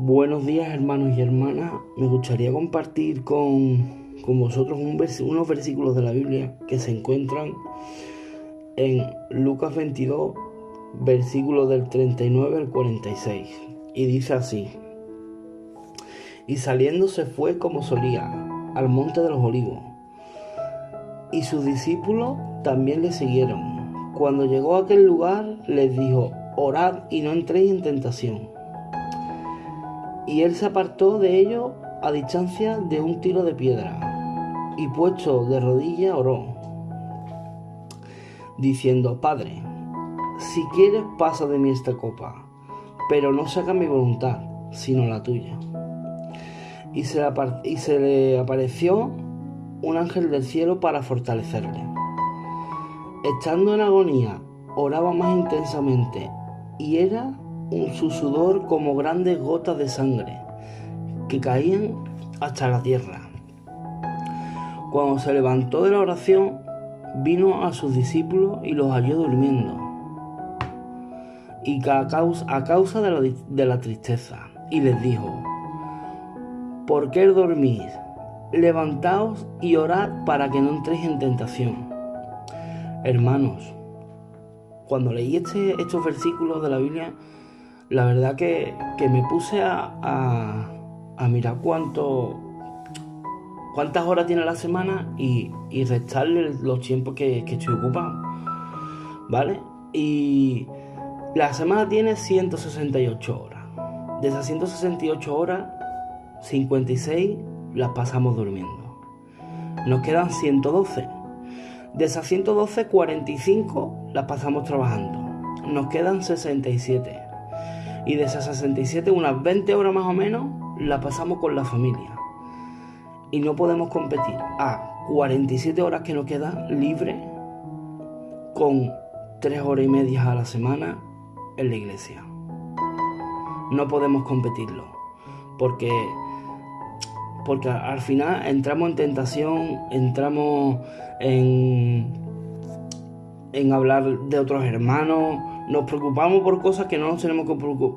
Buenos días hermanos y hermanas. Me gustaría compartir con, con vosotros un unos versículos de la Biblia que se encuentran en Lucas 22, versículos del 39 al 46. Y dice así. Y saliendo se fue como solía, al monte de los olivos. Y sus discípulos también le siguieron. Cuando llegó a aquel lugar, les dijo, orad y no entréis en tentación. Y él se apartó de ellos a distancia de un tiro de piedra, y puesto de rodilla oró, diciendo, Padre, si quieres pasa de mí esta copa, pero no saca mi voluntad, sino la tuya. Y se, le y se le apareció un ángel del cielo para fortalecerle. Estando en agonía, oraba más intensamente, y era su sudor como grandes gotas de sangre que caían hasta la tierra. Cuando se levantó de la oración, vino a sus discípulos y los halló durmiendo. Y a causa, a causa de, la, tristeza, y les dijo, ¿por qué dormís? Levantaos y orad para que no entréis en tentación. Hermanos, cuando leí este, estos versículos de la Biblia, la verdad que, me puse a, mirar cuánto, cuántas horas tiene la semana y, restarle los tiempos que, que, estoy ocupado. ¿Vale? Y la semana tiene 168 horas. De esas 168 horas, 56 las pasamos durmiendo. Nos quedan 112. De esas 112, 45 las pasamos trabajando. Nos quedan 67 y de esas 67, unas 20 horas más o menos, la pasamos con la familia. Y no podemos competir a 47 horas que nos quedan libre con 3 horas y media a la semana en la iglesia. No podemos competirlo porque porque al final entramos en tentación, entramos en en hablar de otros hermanos, nos preocupamos por cosas que no nos tenemos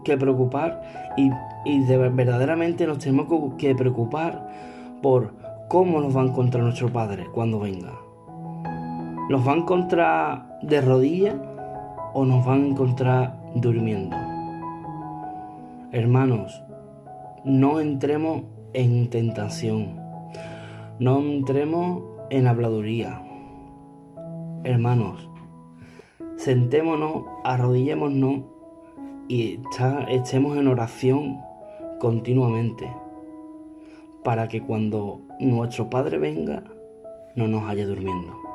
que preocupar y, verdaderamente nos tenemos que preocupar por cómo nos va a encontrar nuestro Padre cuando venga. ¿Nos va a encontrar de rodillas o nos va a encontrar durmiendo? Hermanos, no entremos en tentación, no entremos en habladuría. Hermanos, sentémonos, arrodillémonos y estemos en oración continuamente para que cuando nuestro Padre venga no nos haya durmiendo.